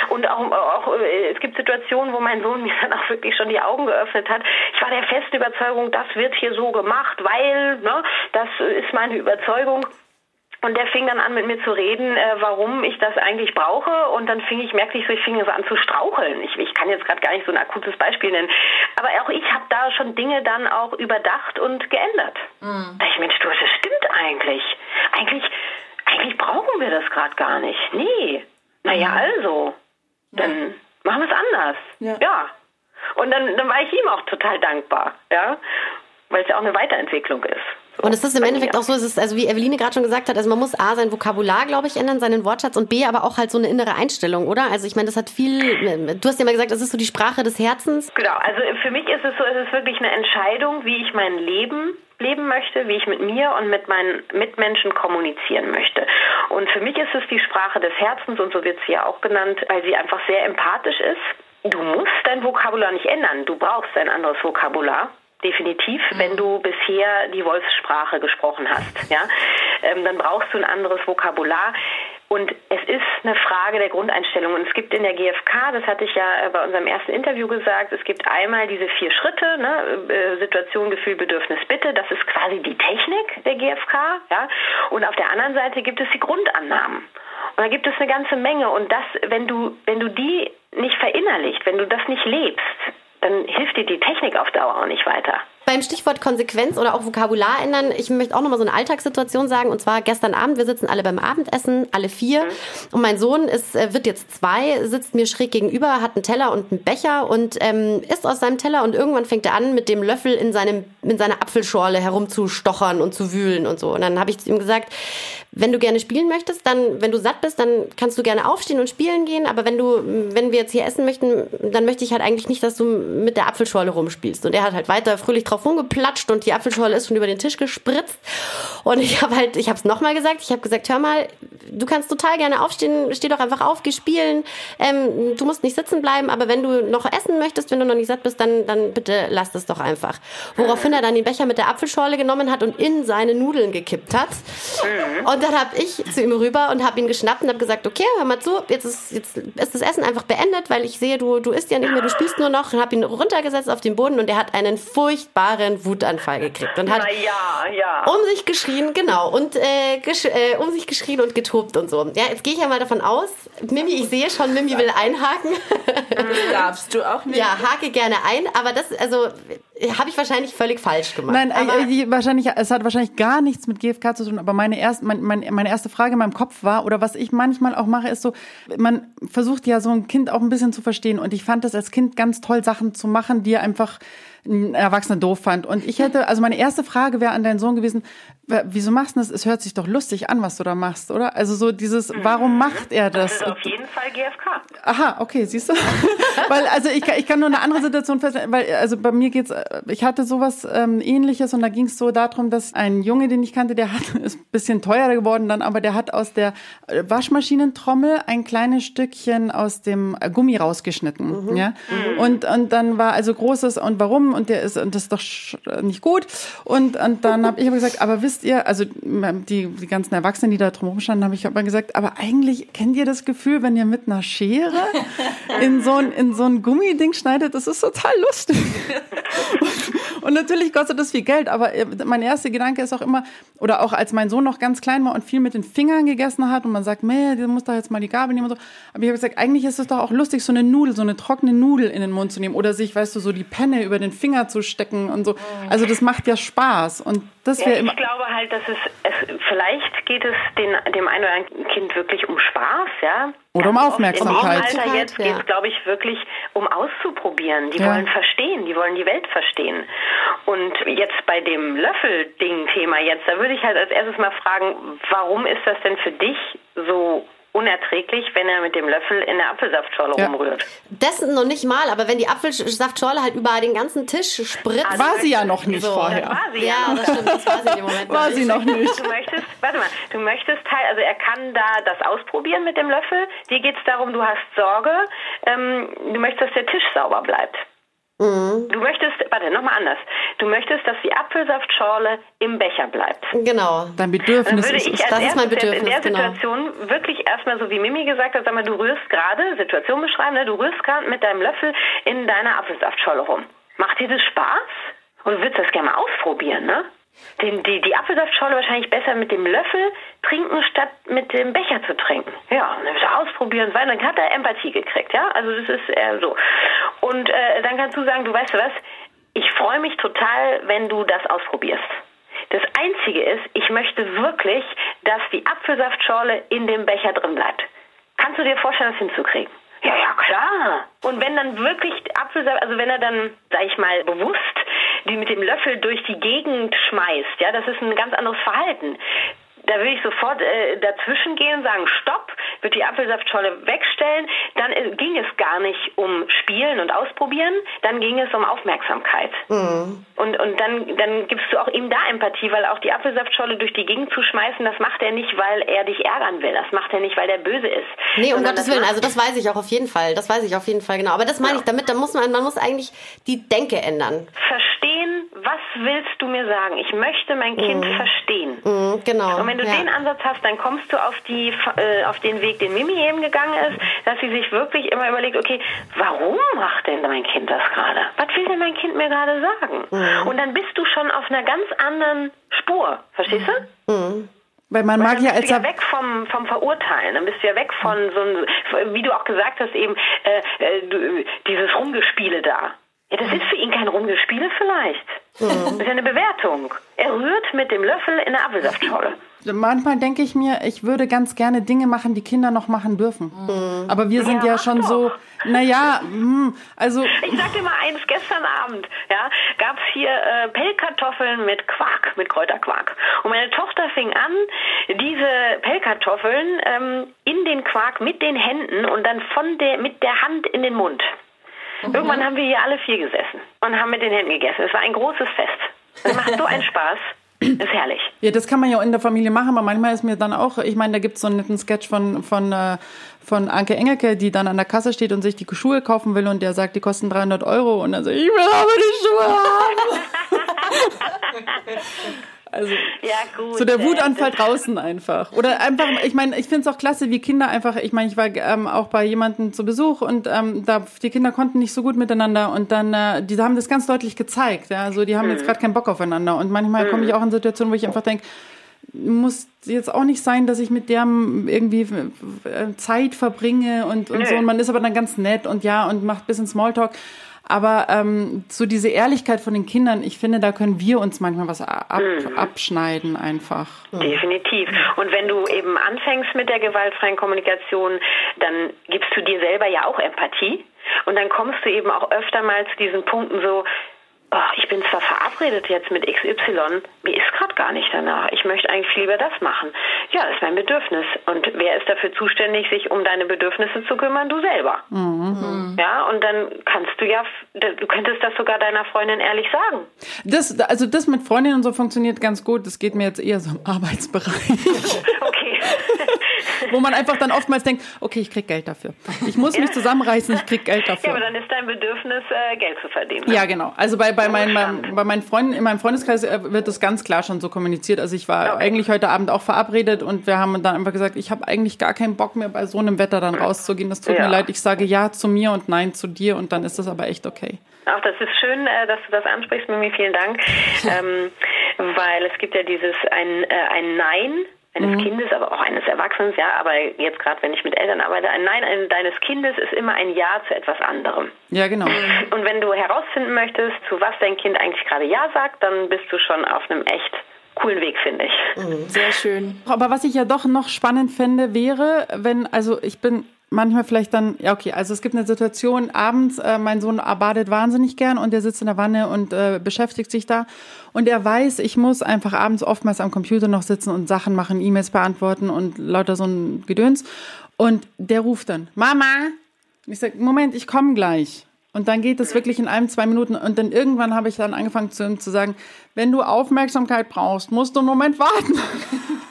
Und auch, auch äh, es gibt Situationen, wo mein Sohn mir dann auch wirklich schon die Augen geöffnet hat. Ich war der festen Überzeugung, das wird hier so gemacht, weil, ne, das ist meine Überzeugung. Und der fing dann an, mit mir zu reden, äh, warum ich das eigentlich brauche. Und dann fing ich, merkte ich so, ich fing so an zu straucheln. Ich, ich kann jetzt gerade gar nicht so ein akutes Beispiel nennen. Aber auch ich habe da schon Dinge dann auch überdacht und geändert. Da ich, Mensch, du, das stimmt eigentlich. Eigentlich, eigentlich brauchen wir das gerade gar nicht. Nee. Naja, also, dann machen wir es anders. Ja. ja. Und dann, dann war ich ihm auch total dankbar, ja, weil es ja auch eine Weiterentwicklung ist. Und es ist im Endeffekt auch so, es ist, also wie Eveline gerade schon gesagt hat, also man muss A, sein Vokabular, glaube ich, ändern, seinen Wortschatz und B, aber auch halt so eine innere Einstellung, oder? Also ich meine, das hat viel, du hast ja mal gesagt, das ist so die Sprache des Herzens. Genau, also für mich ist es so, es ist wirklich eine Entscheidung, wie ich mein Leben leben möchte, wie ich mit mir und mit meinen Mitmenschen kommunizieren möchte. Und für mich ist es die Sprache des Herzens und so wird sie ja auch genannt, weil sie einfach sehr empathisch ist. Du musst dein Vokabular nicht ändern, du brauchst ein anderes Vokabular definitiv, mhm. wenn du bisher die Wolfssprache gesprochen hast. Ja? Ähm, dann brauchst du ein anderes Vokabular. Und es ist eine Frage der Grundeinstellung. Und es gibt in der GfK, das hatte ich ja äh, bei unserem ersten Interview gesagt, es gibt einmal diese vier Schritte, ne? Äh, Situation, Gefühl, Bedürfnis, Bitte. Das ist quasi die Technik der GfK. Ja? Und auf der anderen Seite gibt es die Grundannahmen. Und da gibt es eine ganze Menge. Und das, wenn du, wenn du die nicht verinnerlicht, wenn du das nicht lebst, dann hilft dir die Technik auf Dauer auch nicht weiter. Beim Stichwort Konsequenz oder auch Vokabular ändern, ich möchte auch nochmal so eine Alltagssituation sagen. Und zwar gestern Abend, wir sitzen alle beim Abendessen, alle vier. Mhm. Und mein Sohn ist, äh, wird jetzt zwei, sitzt mir schräg gegenüber, hat einen Teller und einen Becher und ähm, isst aus seinem Teller. Und irgendwann fängt er an, mit dem Löffel in, seinem, in seiner Apfelschorle herumzustochern und zu wühlen und so. Und dann habe ich zu ihm gesagt, wenn du gerne spielen möchtest, dann, wenn du satt bist, dann kannst du gerne aufstehen und spielen gehen. Aber wenn du, wenn wir jetzt hier essen möchten, dann möchte ich halt eigentlich nicht, dass du mit der Apfelschorle rumspielst. Und er hat halt weiter fröhlich drauf rumgeplatscht und die Apfelschorle ist schon über den Tisch gespritzt. Und ich habe halt, ich habe es nochmal gesagt. Ich habe gesagt, hör mal, du kannst total gerne aufstehen, steh doch einfach auf, geh spielen. Ähm, du musst nicht sitzen bleiben, aber wenn du noch essen möchtest, wenn du noch nicht satt bist, dann, dann bitte lass das doch einfach. Woraufhin er dann den Becher mit der Apfelschorle genommen hat und in seine Nudeln gekippt hat. Und und dann habe ich zu ihm rüber und habe ihn geschnappt und habe gesagt, okay, hör mal zu, jetzt ist, jetzt ist das Essen einfach beendet, weil ich sehe, du, du isst ja nicht mehr, du spielst nur noch. Und habe ihn runtergesetzt auf den Boden und er hat einen furchtbaren Wutanfall gekriegt und hat ja, ja. um sich geschrien, genau, und äh, gesch äh, um sich geschrien und getobt und so. Ja, jetzt gehe ich ja mal davon aus, Mimi, ich sehe schon, Mimi will einhaken. Darfst du auch nicht. Ja, hake gerne ein, aber das, also habe ich wahrscheinlich völlig falsch gemacht. Nein, äh, wahrscheinlich, es hat wahrscheinlich gar nichts mit GFK zu tun, aber meine, erst, mein, mein, meine erste Frage in meinem Kopf war, oder was ich manchmal auch mache, ist so, man versucht ja so ein Kind auch ein bisschen zu verstehen und ich fand das als Kind ganz toll, Sachen zu machen, die einfach ein Erwachsener doof fand. Und ich hätte, also meine erste Frage wäre an deinen Sohn gewesen, wieso machst du das? Es hört sich doch lustig an, was du da machst, oder? Also so dieses, warum macht er das? Das ist auf jeden Fall GFK. Aha, okay, siehst du? weil, also ich, ich kann nur eine andere Situation feststellen, weil, also bei mir geht's, ich hatte sowas ähm, ähnliches und da ging es so darum, dass ein Junge, den ich kannte, der hat, ist ein bisschen teurer geworden dann, aber der hat aus der Waschmaschinentrommel ein kleines Stückchen aus dem Gummi rausgeschnitten, mhm. ja? Mhm. Und, und dann war also großes, und warum? Und der ist, und das ist doch nicht gut. Und, und dann habe ich aber gesagt, aber wisst ihr, also die, die ganzen Erwachsenen, die da drumherum standen, habe ich aber gesagt, aber eigentlich kennt ihr das Gefühl, wenn ihr mit einer Schere in so ein, in so ein Gummiding schneidet, das ist total lustig. Und, und natürlich kostet das viel Geld, aber äh, mein erster Gedanke ist auch immer, oder auch als mein Sohn noch ganz klein war und viel mit den Fingern gegessen hat und man sagt, meh, du musst doch jetzt mal die Gabel nehmen und so. Aber ich habe gesagt, eigentlich ist es doch auch lustig, so eine Nudel, so eine trockene Nudel in den Mund zu nehmen oder sich, weißt du, so die Penne über den Finger zu stecken und so. Also das macht ja Spaß und das ja. Ich glaube halt, dass es, es vielleicht geht es den, dem einen oder anderen Kind wirklich um Spaß, ja. Oder um Aufmerksamkeit. Im Alter jetzt geht es, glaube ich, wirklich um auszuprobieren. Die ja. wollen verstehen, die wollen die Welt verstehen. Und jetzt bei dem Löffel-Ding-Thema jetzt, da würde ich halt als erstes mal fragen, warum ist das denn für dich so unerträglich, wenn er mit dem Löffel in der Apfelsaftschorle ja. rumrührt. Das noch nicht mal, aber wenn die Apfelsaftschorle halt über den ganzen Tisch spritzt. Also war sie ja noch nicht so, vorher. War sie ja, ja das stimmt, das war sie in dem Moment war noch sie noch nicht. Du möchtest, warte mal, du möchtest halt, also er kann da das ausprobieren mit dem Löffel. Dir geht es darum, du hast Sorge, ähm, du möchtest, dass der Tisch sauber bleibt. Mhm. Du möchtest, warte, nochmal anders. Du möchtest, dass die Apfelsaftschorle im Becher bleibt. Genau. Dein Bedürfnis würde ich ist Das ist mein Bedürfnis, in der genau. Situation genau. wirklich erstmal so wie Mimi gesagt hat, sag mal, du rührst gerade, Situation beschreiben, ne? du rührst gerade mit deinem Löffel in deiner Apfelsaftschorle rum. Macht dir das Spaß? Und du würdest das gerne mal ausprobieren, ne? Den, die, die Apfelsaftschorle wahrscheinlich besser mit dem Löffel trinken, statt mit dem Becher zu trinken. Ja, und dann ausprobieren, weil dann hat er Empathie gekriegt, ja. Also das ist eher so. Und äh, dann kannst du sagen, du weißt du was, ich freue mich total, wenn du das ausprobierst. Das Einzige ist, ich möchte wirklich, dass die Apfelsaftschorle in dem Becher drin bleibt. Kannst du dir vorstellen, das hinzukriegen? Ja, ja, klar. Und wenn dann wirklich Apfelsaft, also wenn er dann, sag ich mal, bewusst die mit dem Löffel durch die Gegend schmeißt, ja, das ist ein ganz anderes Verhalten da will ich sofort äh, dazwischen gehen und sagen, stopp, wird die Apfelsaftscholle wegstellen. Dann äh, ging es gar nicht um Spielen und Ausprobieren, dann ging es um Aufmerksamkeit. Mhm. Und, und dann, dann gibst du auch ihm da Empathie, weil auch die Apfelsaftscholle durch die Gegend zu schmeißen, das macht er nicht, weil er dich ärgern will. Das macht er nicht, weil der böse ist. Nee, um Gottes Willen, also das weiß ich auch auf jeden Fall. Das weiß ich auf jeden Fall, genau. Aber das meine ja. ich damit, da muss man, man muss eigentlich die Denke ändern. Verstehen, was willst du mir sagen? Ich möchte mein Kind mhm. verstehen. Mhm, genau. Und wenn du ja. den Ansatz hast, dann kommst du auf, die, äh, auf den Weg, den Mimi eben gegangen ist, dass sie sich wirklich immer überlegt, okay, warum macht denn mein Kind das gerade? Was will denn mein Kind mir gerade sagen? Mhm. Und dann bist du schon auf einer ganz anderen Spur. Verstehst du? Mhm. Weil man Weil mag ja als ja weg vom, vom Verurteilen, dann bist du ja weg von so einem, wie du auch gesagt hast eben, äh, äh, dieses Rumgespiele da. Ja, das ist für ihn kein Rumgespiele vielleicht. Mhm. Das ist ja eine Bewertung. Er rührt mit dem Löffel in der Apfelsaftschorle. Manchmal denke ich mir, ich würde ganz gerne Dinge machen, die Kinder noch machen dürfen. Mhm. Aber wir sind ja, ja schon doch. so, naja, hm, also. Ich sag dir mal eins, gestern Abend, ja, gab es hier äh, Pellkartoffeln mit Quark, mit Kräuterquark. Und meine Tochter fing an, diese Pellkartoffeln ähm, in den Quark mit den Händen und dann von der, mit der Hand in den Mund. Mhm. Irgendwann haben wir hier alle vier gesessen und haben mit den Händen gegessen. Es war ein großes Fest. Es macht so einen Spaß. Ist herrlich. Ja, das kann man ja auch in der Familie machen, aber manchmal ist mir dann auch, ich meine, da gibt es so einen netten Sketch von, von, äh, von Anke Engelke, die dann an der Kasse steht und sich die Schuhe kaufen will und der sagt, die kosten 300 Euro und dann so, ich will aber die Schuhe haben. Also ja, gut, so der Wutanfall draußen einfach. Oder einfach, ich meine, ich finde es auch klasse, wie Kinder einfach, ich meine, ich war ähm, auch bei jemandem zu Besuch und ähm, da die Kinder konnten nicht so gut miteinander und dann, äh, die haben das ganz deutlich gezeigt. Ja, also die haben mhm. jetzt gerade keinen Bock aufeinander. Und manchmal mhm. komme ich auch in Situationen, wo ich einfach denke, muss jetzt auch nicht sein, dass ich mit der irgendwie äh, Zeit verbringe und, und so. Und man ist aber dann ganz nett und ja und macht ein bisschen Smalltalk. Aber ähm, so diese Ehrlichkeit von den Kindern, ich finde, da können wir uns manchmal was ab, mhm. abschneiden einfach. Definitiv. Und wenn du eben anfängst mit der gewaltfreien Kommunikation, dann gibst du dir selber ja auch Empathie. Und dann kommst du eben auch öfter mal zu diesen Punkten so, oh, ich bin zwar verabredet jetzt mit XY, mir ist gerade gar nicht danach. Ich möchte eigentlich lieber das machen. Ja, das ist mein Bedürfnis. Und wer ist dafür zuständig, sich um deine Bedürfnisse zu kümmern? Du selber. Mhm. Ja, und dann kannst du ja, du könntest das sogar deiner Freundin ehrlich sagen. Das, also das mit Freundinnen und so funktioniert ganz gut. Das geht mir jetzt eher so im Arbeitsbereich. okay. Wo man einfach dann oftmals denkt, okay, ich krieg Geld dafür. Ich muss mich zusammenreißen, ich krieg Geld dafür. Ja, aber dann ist dein Bedürfnis, äh, Geld zu verdienen. Ne? Ja, genau. Also bei, bei, mein, bei, bei meinen Freunden, in meinem Freundeskreis äh, wird das ganz klar schon so kommuniziert. Also ich war okay. eigentlich heute Abend auch verabredet und wir haben dann einfach gesagt, ich habe eigentlich gar keinen Bock mehr bei so einem Wetter dann rauszugehen. Das tut ja. mir leid. Ich sage ja zu mir und nein zu dir und dann ist das aber echt okay. Auch das ist schön, äh, dass du das ansprichst, Mimi. Vielen Dank. ähm, weil es gibt ja dieses ein, äh, ein Nein eines mhm. Kindes, aber auch eines Erwachsenen, ja, aber jetzt gerade, wenn ich mit Eltern arbeite, ein Nein deines Kindes ist immer ein Ja zu etwas anderem. Ja, genau. Und wenn du herausfinden möchtest, zu was dein Kind eigentlich gerade Ja sagt, dann bist du schon auf einem echt coolen Weg, finde ich. Mhm. Sehr schön. Aber was ich ja doch noch spannend fände, wäre, wenn, also ich bin manchmal vielleicht dann, ja okay, also es gibt eine Situation, abends, äh, mein Sohn badet wahnsinnig gern und der sitzt in der Wanne und äh, beschäftigt sich da und er weiß, ich muss einfach abends oftmals am Computer noch sitzen und Sachen machen, E-Mails beantworten und lauter so ein Gedöns und der ruft dann, Mama, und ich sage, Moment, ich komme gleich. Und dann geht es wirklich in einem, zwei Minuten. Und dann irgendwann habe ich dann angefangen zu zu sagen, wenn du Aufmerksamkeit brauchst, musst du einen Moment warten.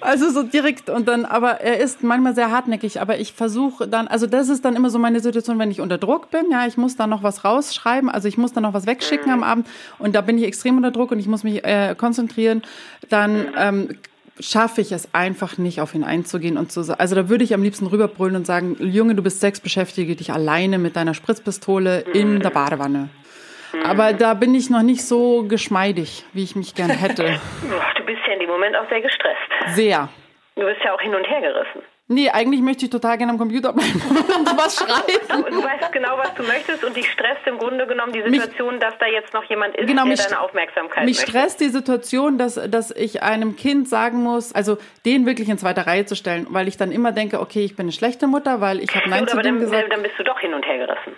Also so direkt und dann, aber er ist manchmal sehr hartnäckig, aber ich versuche dann, also das ist dann immer so meine Situation, wenn ich unter Druck bin, ja, ich muss da noch was rausschreiben, also ich muss da noch was wegschicken am Abend und da bin ich extrem unter Druck und ich muss mich äh, konzentrieren, dann ähm, schaffe ich es einfach nicht, auf ihn einzugehen und zu sagen, also da würde ich am liebsten rüberbrüllen und sagen, Junge, du bist sechs, beschäftige dich alleine mit deiner Spritzpistole in der Badewanne. Aber da bin ich noch nicht so geschmeidig, wie ich mich gern hätte. du bist in dem Moment auch sehr gestresst. Sehr. Du bist ja auch hin und her gerissen. Nee, eigentlich möchte ich total gerne am Computer bleiben und was schreiben. Du, du, weißt genau, was du möchtest und dich stresst im Grunde genommen die Situation, mich, dass da jetzt noch jemand ist, genau, der mich, deine Aufmerksamkeit Mich möchte. stresst die Situation, dass, dass ich einem Kind sagen muss, also den wirklich in zweiter Reihe zu stellen, weil ich dann immer denke, okay, ich bin eine schlechte Mutter, weil ich habe Nein ja, zu dem dann, gesagt. Dann bist du doch hin und her gerissen.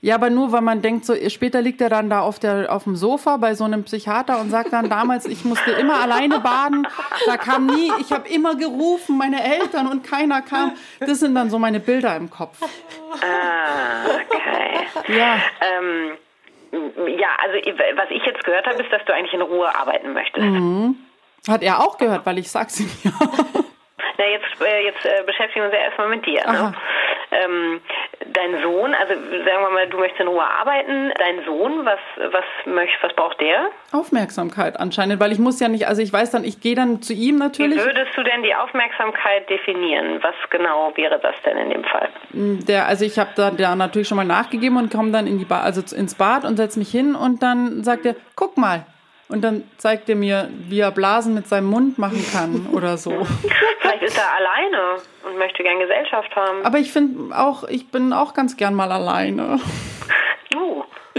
Ja, aber nur, weil man denkt, so später liegt er dann da auf, der, auf dem Sofa bei so einem Psychiater und sagt dann damals, ich musste immer alleine baden, da kam nie, ich habe immer gerufen, meine Eltern und keiner kam. Das sind dann so meine Bilder im Kopf. Ah, okay. Ja. Ähm, ja, also was ich jetzt gehört habe, ist, dass du eigentlich in Ruhe arbeiten möchtest. Mhm. Hat er auch gehört, weil ich sag's ihm ja. Na, jetzt, äh, jetzt äh, beschäftigen wir uns ja erstmal mit dir. Ne? Ähm, dein Sohn, also sagen wir mal, du möchtest in Ruhe arbeiten. Dein Sohn, was, was, möcht, was braucht der? Aufmerksamkeit anscheinend, weil ich muss ja nicht, also ich weiß dann, ich gehe dann zu ihm natürlich. Wie würdest du denn die Aufmerksamkeit definieren? Was genau wäre das denn in dem Fall? Der, also ich habe da, da natürlich schon mal nachgegeben und komme dann in die ba also ins Bad und setze mich hin und dann sagt er, guck mal, und dann zeigt er mir, wie er Blasen mit seinem Mund machen kann oder so. Vielleicht ist er alleine und möchte gern Gesellschaft haben. Aber ich finde auch, ich bin auch ganz gern mal alleine.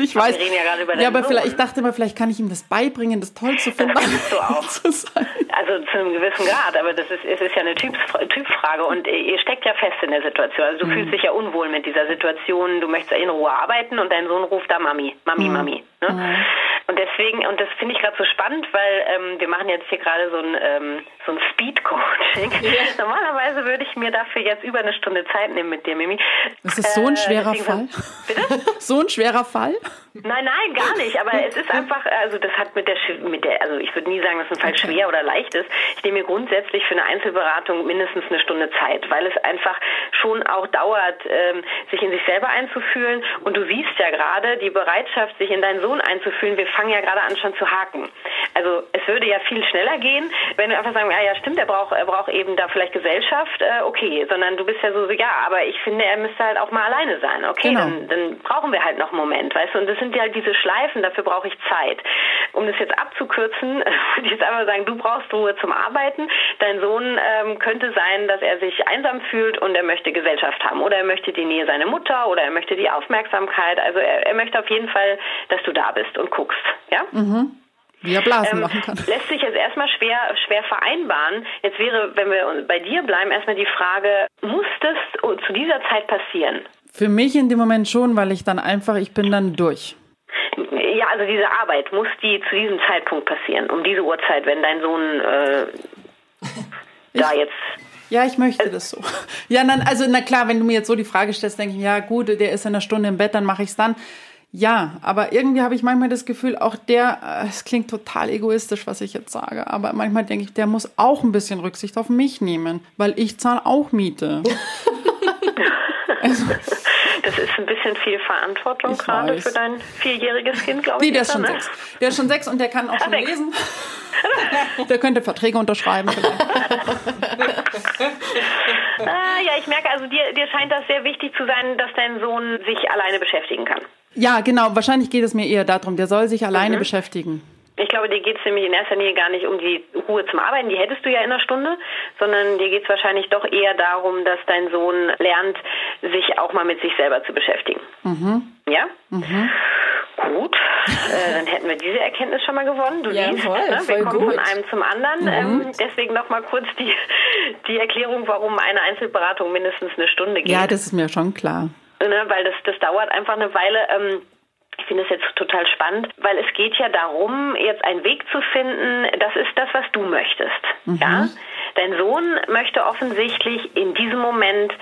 Ich weiß. Wir reden ja gerade über Ja, aber vielleicht, ich dachte mal, vielleicht kann ich ihm das beibringen, das toll zu finden. Das du auch. zu. Also zu einem gewissen Grad, aber das ist, es ist ja eine Typfrage und ihr steckt ja fest in der Situation. Also du mhm. fühlst dich ja unwohl mit dieser Situation, du möchtest in Ruhe arbeiten und dein Sohn ruft da Mami, Mami, mhm. Mami. Ne? Mhm. Und deswegen, und das finde ich gerade so spannend, weil ähm, wir machen jetzt hier gerade so ein, ähm, so ein Speed-Coaching. Ja. Normalerweise würde ich mir dafür jetzt über eine Stunde Zeit nehmen mit dir, Mimi. Das ist so ein äh, schwerer Fall. Bitte? so ein schwerer Fall? Nein, nein, gar nicht. Aber es ist einfach, also das hat mit der, mit der also ich würde nie sagen, dass ein Fall schwer oder leicht ist. Ich nehme mir grundsätzlich für eine Einzelberatung mindestens eine Stunde Zeit, weil es einfach schon auch dauert, ähm, sich in sich selber einzufühlen. Und du siehst ja gerade die Bereitschaft, sich in deinen Sohn einzufühlen. Wir fangen ja gerade an schon zu haken. Also es würde ja viel schneller gehen, wenn wir einfach sagen, ja, ja, stimmt, er braucht, er braucht eben da vielleicht Gesellschaft, äh, okay, sondern du bist ja so, ja, aber ich finde, er müsste halt auch mal alleine sein, okay, genau. dann, dann brauchen wir halt noch einen Moment, weißt du, und das sind ja halt diese Schleifen, dafür brauche ich Zeit. Um das jetzt abzukürzen, würde ich jetzt einfach sagen, du brauchst Ruhe zum Arbeiten, dein Sohn ähm, könnte sein, dass er sich einsam fühlt und er möchte Gesellschaft haben oder er möchte die Nähe seiner Mutter oder er möchte die Aufmerksamkeit, also er, er möchte auf jeden Fall, dass du da bist und guckst, ja? Mhm. Wie er Blasen ähm, machen kann. Lässt sich jetzt erstmal schwer, schwer vereinbaren. Jetzt wäre, wenn wir bei dir bleiben, erstmal die Frage, muss das zu dieser Zeit passieren? Für mich in dem Moment schon, weil ich dann einfach, ich bin dann durch. Ja, also diese Arbeit, muss die zu diesem Zeitpunkt passieren, um diese Uhrzeit, wenn dein Sohn äh, da jetzt ja, ich möchte das so. Ja, dann, also na klar, wenn du mir jetzt so die Frage stellst, denke ich, ja gut, der ist in einer Stunde im Bett, dann mache ich es dann. Ja, aber irgendwie habe ich manchmal das Gefühl, auch der, äh, es klingt total egoistisch, was ich jetzt sage, aber manchmal denke ich, der muss auch ein bisschen Rücksicht auf mich nehmen, weil ich zahle auch Miete. also, das ist ein bisschen viel Verantwortung gerade weiß. für dein vierjähriges Kind, glaube ich. Nee, der ist schon ne? sechs. Der ist schon sechs und der kann auch ah, schon sechs. lesen. der könnte Verträge unterschreiben. ah, ja, ich merke also, dir, dir scheint das sehr wichtig zu sein, dass dein Sohn sich alleine beschäftigen kann. Ja, genau. Wahrscheinlich geht es mir eher darum, der soll sich alleine mhm. beschäftigen. Ich glaube, dir geht es nämlich in erster Linie gar nicht um die Ruhe zum Arbeiten, die hättest du ja in einer Stunde, sondern dir geht es wahrscheinlich doch eher darum, dass dein Sohn lernt, sich auch mal mit sich selber zu beschäftigen. Mhm. Ja? Mhm. Gut, äh, dann hätten wir diese Erkenntnis schon mal gewonnen. Du ja, siehst, voll, ne? wir kommen gut. von einem zum anderen. Mhm. Ähm, deswegen noch mal kurz die, die Erklärung, warum eine Einzelberatung mindestens eine Stunde geht. Ja, das ist mir schon klar. Ne? Weil das, das dauert einfach eine Weile. Ähm, ich finde es jetzt total spannend, weil es geht ja darum, jetzt einen Weg zu finden, das ist das, was du möchtest. Mhm. Ja? Dein Sohn möchte offensichtlich in diesem Moment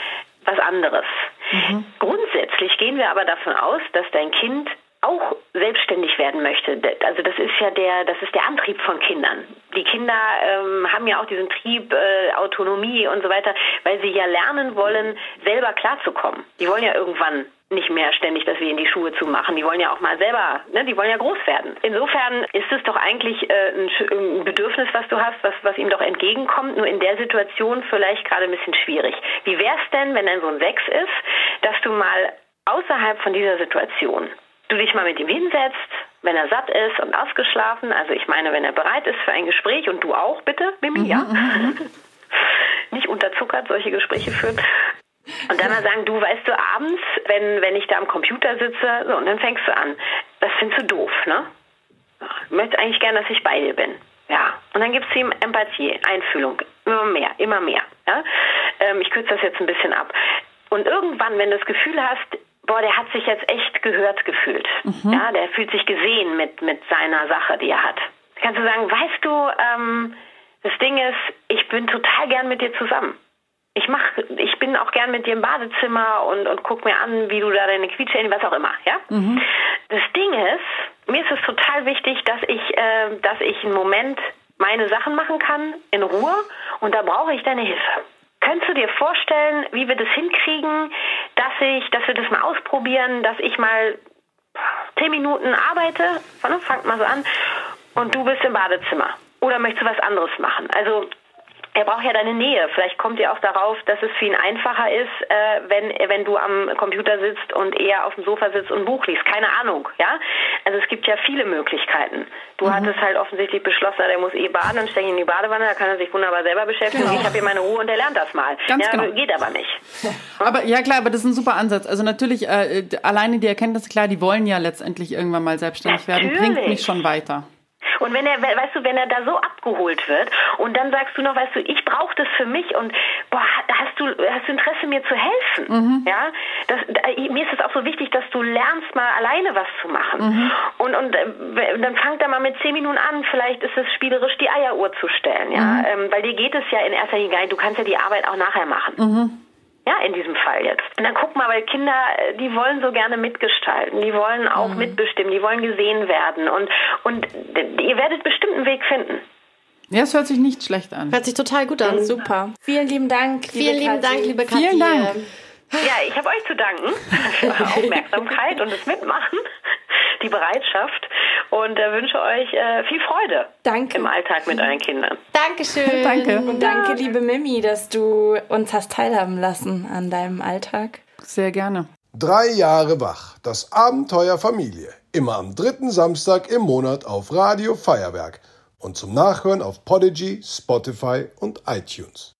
was anderes. Mhm. Grundsätzlich gehen wir aber davon aus, dass dein Kind auch selbstständig werden möchte. Also das ist ja der, das ist der Antrieb von Kindern. Die Kinder ähm, haben ja auch diesen Trieb, äh, Autonomie und so weiter, weil sie ja lernen wollen, selber klarzukommen. Die wollen ja irgendwann nicht mehr ständig das wie in die Schuhe zu machen. Die wollen ja auch mal selber, ne, die wollen ja groß werden. Insofern ist es doch eigentlich äh, ein, ein, Bedürfnis, was du hast, was, was ihm doch entgegenkommt, nur in der Situation vielleicht gerade ein bisschen schwierig. Wie wär's denn, wenn dein Sohn sechs ist, dass du mal außerhalb von dieser Situation du dich mal mit ihm hinsetzt, wenn er satt ist und ausgeschlafen, also ich meine, wenn er bereit ist für ein Gespräch und du auch bitte, Mimi, mhm, ja? Mhm. nicht unterzuckert solche Gespräche führen. Und dann mal sagen, du weißt du abends, wenn, wenn ich da am Computer sitze, so, und dann fängst du an. Das findest du doof, ne? Ich möchte eigentlich gerne, dass ich bei dir bin. Ja. Und dann gibst du ihm Empathie, Einfühlung. Immer mehr, immer mehr. Ja? Ähm, ich kürze das jetzt ein bisschen ab. Und irgendwann, wenn du das Gefühl hast, boah, der hat sich jetzt echt gehört gefühlt. Mhm. Ja, der fühlt sich gesehen mit, mit seiner Sache, die er hat. Kannst du sagen, weißt du, ähm, das Ding ist, ich bin total gern mit dir zusammen. Ich mach, ich bin auch gern mit dir im Badezimmer und, und guck mir an, wie du da deine Quietsche, was auch immer, ja? Mhm. Das Ding ist, mir ist es total wichtig, dass ich, äh, dass ich einen Moment meine Sachen machen kann, in Ruhe, und da brauche ich deine Hilfe. Könntest du dir vorstellen, wie wir das hinkriegen, dass ich, dass wir das mal ausprobieren, dass ich mal zehn Minuten arbeite, fangt mal so an, und du bist im Badezimmer. Oder möchtest du was anderes machen? Also er braucht ja deine Nähe. Vielleicht kommt ihr auch darauf, dass es für ihn einfacher ist, äh, wenn, wenn du am Computer sitzt und er auf dem Sofa sitzt und ein Buch liest. Keine Ahnung, ja? Also es gibt ja viele Möglichkeiten. Du mhm. hattest halt offensichtlich beschlossen, der muss eh baden, dann stecke ich in die Badewanne, da kann er sich wunderbar selber beschäftigen. Genau. Ich habe hier meine Ruhe und er lernt das mal. Ganz ja, genau. Geht aber nicht. Aber ja klar, aber das ist ein super Ansatz. Also natürlich, äh, alleine die Erkenntnis, klar, die wollen ja letztendlich irgendwann mal selbstständig natürlich. werden, bringt mich schon weiter. Und wenn er, weißt du, wenn er da so abgeholt wird und dann sagst du noch, weißt du, ich brauche das für mich und boah, hast du, hast du Interesse, mir zu helfen? Mhm. Ja, das, mir ist es auch so wichtig, dass du lernst, mal alleine was zu machen. Mhm. Und, und äh, dann fangt er mal mit zehn Minuten an, vielleicht ist es spielerisch, die Eieruhr zu stellen, ja, mhm. ähm, weil dir geht es ja in erster Linie du kannst ja die Arbeit auch nachher machen. Mhm. Ja, in diesem Fall jetzt. Und dann guck mal, weil Kinder, äh, die wollen so gerne mitgestalten, die wollen auch mhm. mitbestimmen, die wollen gesehen werden und, und ihr werdet bestimmt einen Weg finden. Ja, es hört sich nicht schlecht an. Hört sich total gut an. Super. Vielen lieben Dank. Vielen lieben Dank, liebe Katja. Vielen Dank. Ja, ich habe euch zu danken für eure Aufmerksamkeit und das Mitmachen, die Bereitschaft und äh, wünsche euch äh, viel Freude danke. im Alltag mit euren Kindern. Dankeschön. Danke. Und danke, liebe Mimi, dass du uns hast teilhaben lassen an deinem Alltag. Sehr gerne. Drei Jahre wach. Das Abenteuer Familie. Immer am dritten Samstag im Monat auf Radio Feuerwerk und zum Nachhören auf Podigy, Spotify und iTunes.